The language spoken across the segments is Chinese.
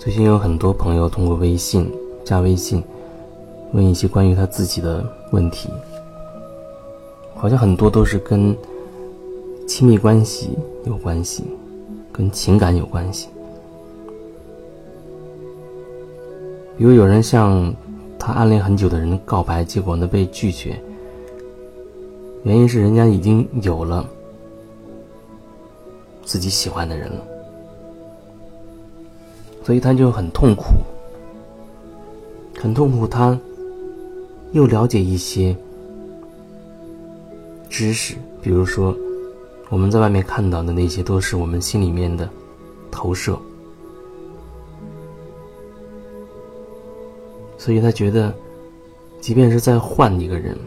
最近有很多朋友通过微信加微信，问一些关于他自己的问题，好像很多都是跟亲密关系有关系，跟情感有关系。比如有人向他暗恋很久的人告白，结果呢被拒绝，原因是人家已经有了自己喜欢的人了。所以他就很痛苦，很痛苦。他又了解一些知识，比如说我们在外面看到的那些，都是我们心里面的投射。所以他觉得，即便是再换一个人，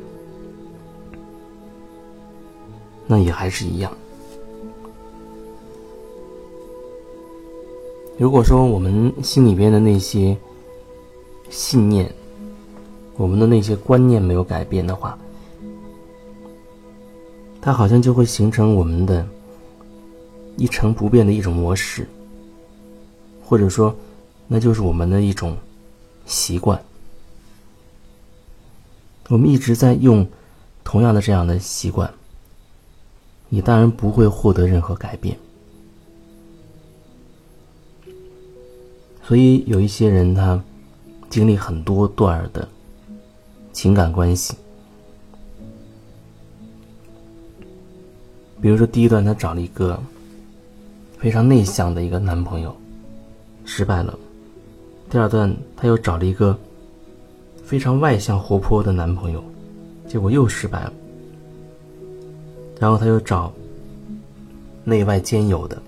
那也还是一样。如果说我们心里边的那些信念，我们的那些观念没有改变的话，它好像就会形成我们的一成不变的一种模式，或者说，那就是我们的一种习惯。我们一直在用同样的这样的习惯，你当然不会获得任何改变。所以有一些人，他经历很多段的情感关系。比如说，第一段他找了一个非常内向的一个男朋友，失败了；第二段他又找了一个非常外向活泼的男朋友，结果又失败了；然后他又找内外兼有的。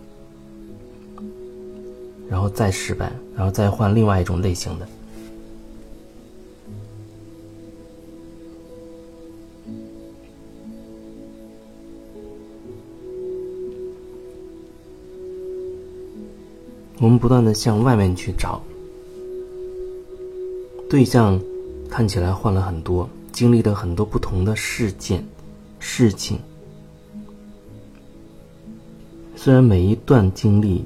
然后再失败，然后再换另外一种类型的。我们不断的向外面去找对象，看起来换了很多，经历了很多不同的事件、事情。虽然每一段经历。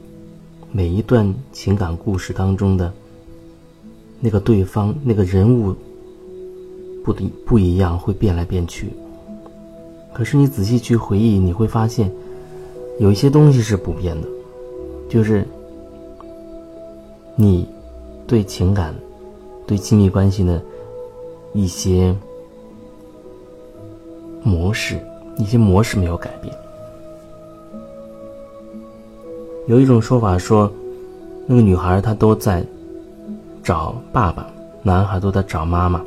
每一段情感故事当中的那个对方、那个人物不不不一样，会变来变去。可是你仔细去回忆，你会发现有一些东西是不变的，就是你对情感、对亲密关系的一些模式，一些模式没有改变。有一种说法说，那个女孩她都在找爸爸，男孩都在找妈妈。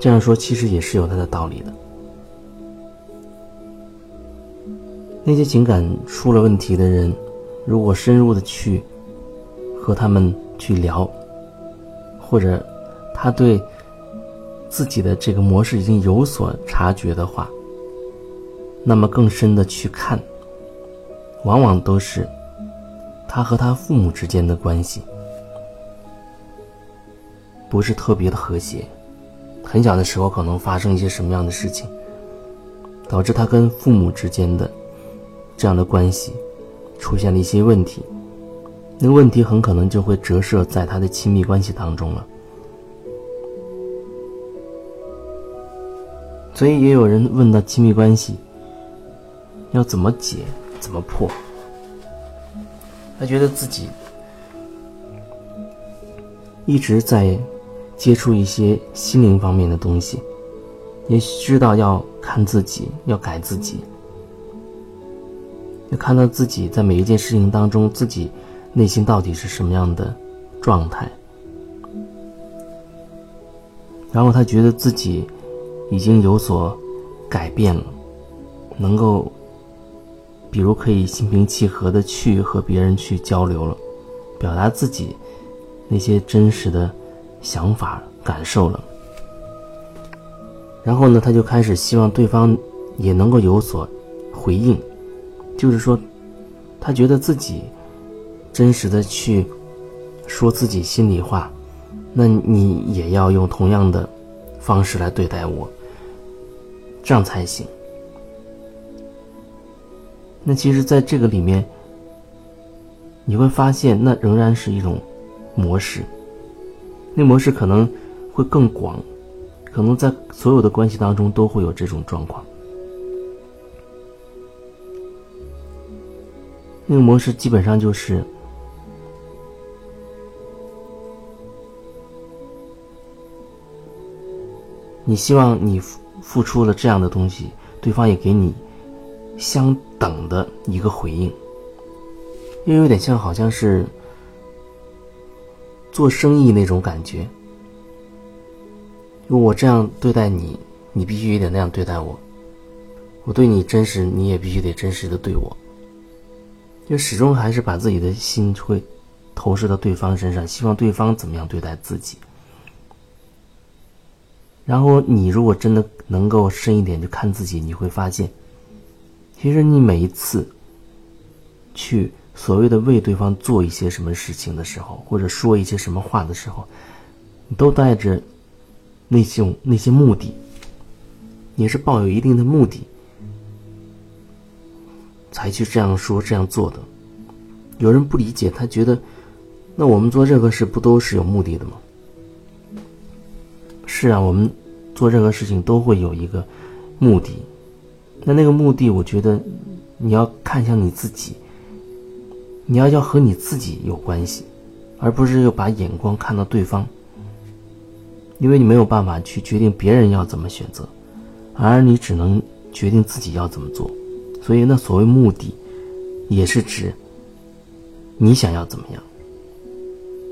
这样说其实也是有它的道理的。那些情感出了问题的人，如果深入的去和他们去聊，或者他对自己的这个模式已经有所察觉的话，那么更深的去看。往往都是他和他父母之间的关系不是特别的和谐。很小的时候可能发生一些什么样的事情，导致他跟父母之间的这样的关系出现了一些问题。那问题很可能就会折射在他的亲密关系当中了。所以也有人问到亲密关系要怎么解？怎么破？他觉得自己一直在接触一些心灵方面的东西，也知道要看自己，要改自己，要看到自己在每一件事情当中，自己内心到底是什么样的状态。然后他觉得自己已经有所改变了，能够。比如可以心平气和的去和别人去交流了，表达自己那些真实的想法感受了。然后呢，他就开始希望对方也能够有所回应，就是说，他觉得自己真实的去说自己心里话，那你也要用同样的方式来对待我，这样才行。那其实，在这个里面，你会发现那仍然是一种模式。那模式可能会更广，可能在所有的关系当中都会有这种状况。那个模式基本上就是。你希望你付付出了这样的东西，对方也给你相等的一个回应，又有点像好像是做生意那种感觉。我这样对待你，你必须也得那样对待我。我对你真实，你也必须得真实的对我。就始终还是把自己的心会投射到对方身上，希望对方怎么样对待自己。然后你如果真的能够深一点去看自己，你会发现，其实你每一次去所谓的为对方做一些什么事情的时候，或者说一些什么话的时候，你都带着那些那些目的，也是抱有一定的目的才去这样说这样做的。有人不理解，他觉得，那我们做任何事不都是有目的的吗？是啊，我们做任何事情都会有一个目的。那那个目的，我觉得你要看向你自己，你要要和你自己有关系，而不是又把眼光看到对方。因为你没有办法去决定别人要怎么选择，而你只能决定自己要怎么做。所以，那所谓目的，也是指你想要怎么样。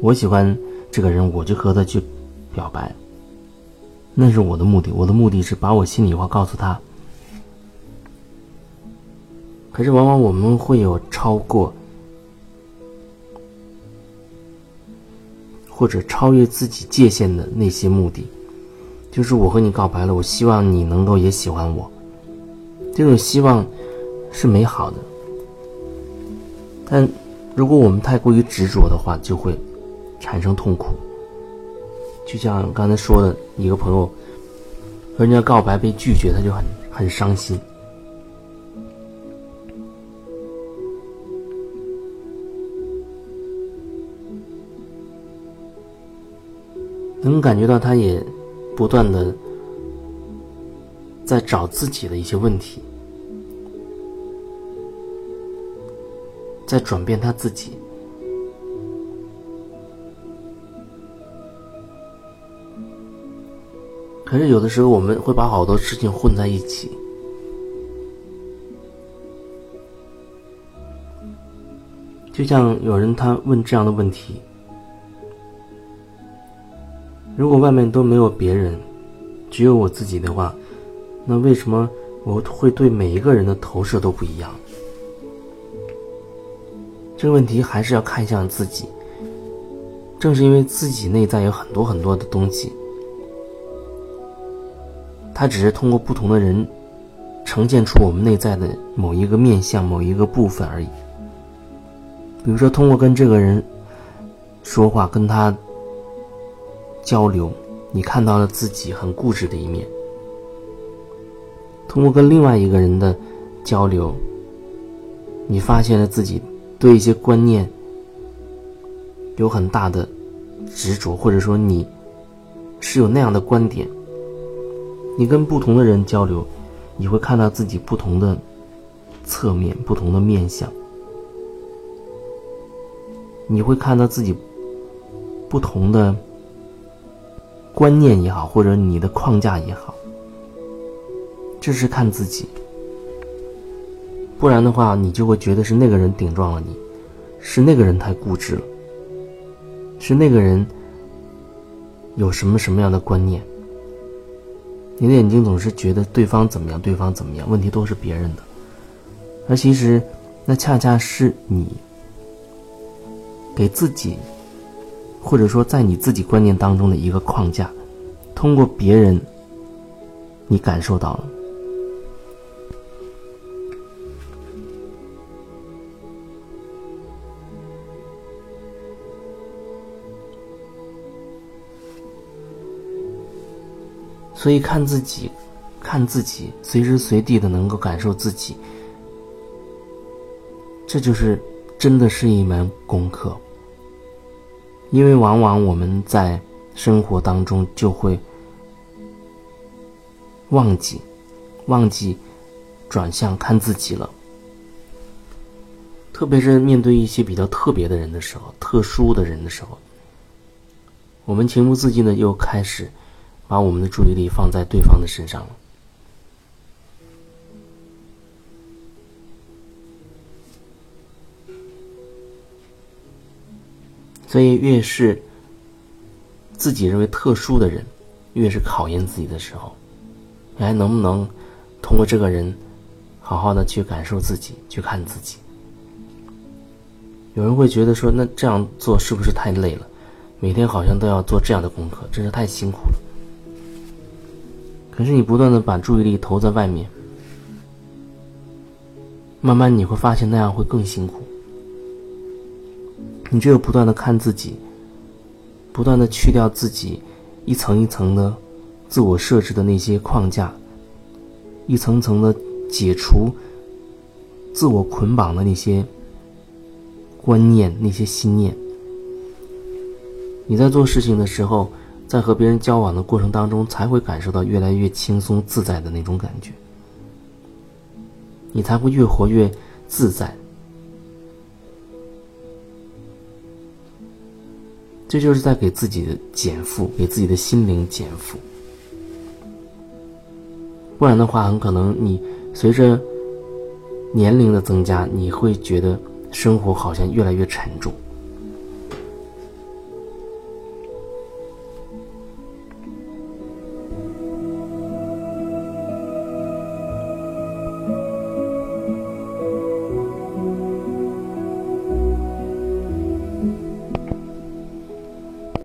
我喜欢这个人，我就和他去表白。那是我的目的，我的目的是把我心里话告诉他。可是往往我们会有超过或者超越自己界限的那些目的，就是我和你告白了，我希望你能够也喜欢我。这种希望是美好的，但如果我们太过于执着的话，就会产生痛苦。就像刚才说的，一个朋友和人家告白被拒绝，他就很很伤心，能感觉到他也不断的在找自己的一些问题，在转变他自己。可是有的时候，我们会把好多事情混在一起。就像有人他问这样的问题：如果外面都没有别人，只有我自己的话，那为什么我会对每一个人的投射都不一样？这个问题还是要看向自己。正是因为自己内在有很多很多的东西。它只是通过不同的人，呈现出我们内在的某一个面相、某一个部分而已。比如说，通过跟这个人说话、跟他交流，你看到了自己很固执的一面；通过跟另外一个人的交流，你发现了自己对一些观念有很大的执着，或者说你是有那样的观点。你跟不同的人交流，你会看到自己不同的侧面、不同的面相。你会看到自己不同的观念也好，或者你的框架也好。这是看自己，不然的话，你就会觉得是那个人顶撞了你，是那个人太固执了，是那个人有什么什么样的观念。你的眼睛总是觉得对方怎么样，对方怎么样，问题都是别人的，而其实，那恰恰是你给自己，或者说在你自己观念当中的一个框架，通过别人，你感受到了。所以看自己，看自己，随时随地的能够感受自己，这就是真的是一门功课。因为往往我们在生活当中就会忘记，忘记转向看自己了。特别是面对一些比较特别的人的时候，特殊的人的时候，我们情不自禁的又开始把我们的注意力放在对方的身上了。所以，越是自己认为特殊的人，越是考验自己的时候，你还能不能通过这个人，好好的去感受自己，去看自己？有人会觉得说，那这样做是不是太累了？每天好像都要做这样的功课，真是太辛苦了。可是你不断的把注意力投在外面，慢慢你会发现那样会更辛苦。你只有不断的看自己，不断的去掉自己一层一层的自我设置的那些框架，一层层的解除自我捆绑的那些观念、那些信念。你在做事情的时候，在和别人交往的过程当中，才会感受到越来越轻松自在的那种感觉，你才会越活越自在。这就是在给自己的减负，给自己的心灵减负。不然的话，很可能你随着年龄的增加，你会觉得生活好像越来越沉重。